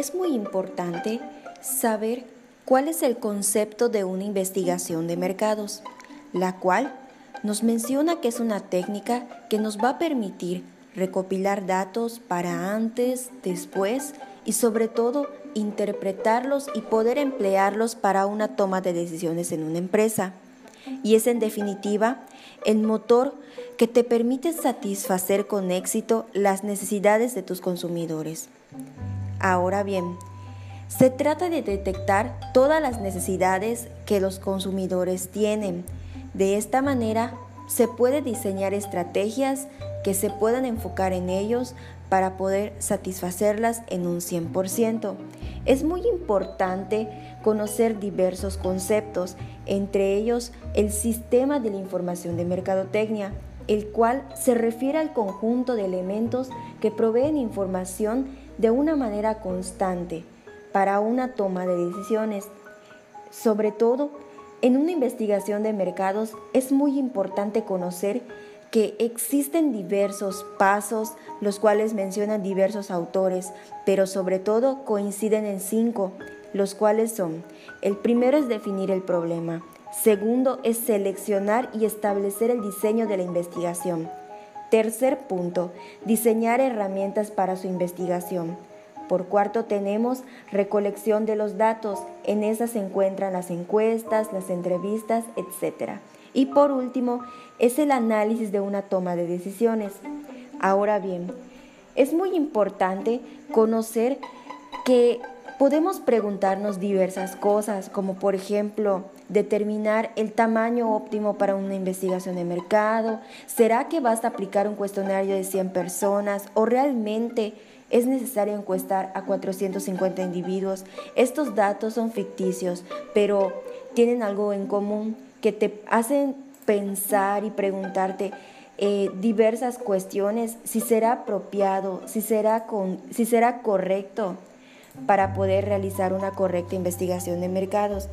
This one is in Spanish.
Es muy importante saber cuál es el concepto de una investigación de mercados, la cual nos menciona que es una técnica que nos va a permitir recopilar datos para antes, después y sobre todo interpretarlos y poder emplearlos para una toma de decisiones en una empresa. Y es en definitiva el motor que te permite satisfacer con éxito las necesidades de tus consumidores. Ahora bien, se trata de detectar todas las necesidades que los consumidores tienen. De esta manera, se puede diseñar estrategias que se puedan enfocar en ellos para poder satisfacerlas en un 100%. Es muy importante conocer diversos conceptos, entre ellos el sistema de la información de mercadotecnia, el cual se refiere al conjunto de elementos que proveen información de una manera constante para una toma de decisiones. Sobre todo, en una investigación de mercados es muy importante conocer que existen diversos pasos, los cuales mencionan diversos autores, pero sobre todo coinciden en cinco, los cuales son, el primero es definir el problema, segundo es seleccionar y establecer el diseño de la investigación, tercer punto, diseñar herramientas para su investigación, por cuarto tenemos recolección de los datos. En esas se encuentran las encuestas, las entrevistas, etc. Y por último es el análisis de una toma de decisiones. Ahora bien, es muy importante conocer que podemos preguntarnos diversas cosas, como por ejemplo, determinar el tamaño óptimo para una investigación de mercado, ¿será que basta aplicar un cuestionario de 100 personas o realmente es necesario encuestar a 450 individuos. Estos datos son ficticios, pero tienen algo en común que te hacen pensar y preguntarte eh, diversas cuestiones, si será apropiado, si será, si será correcto para poder realizar una correcta investigación de mercados.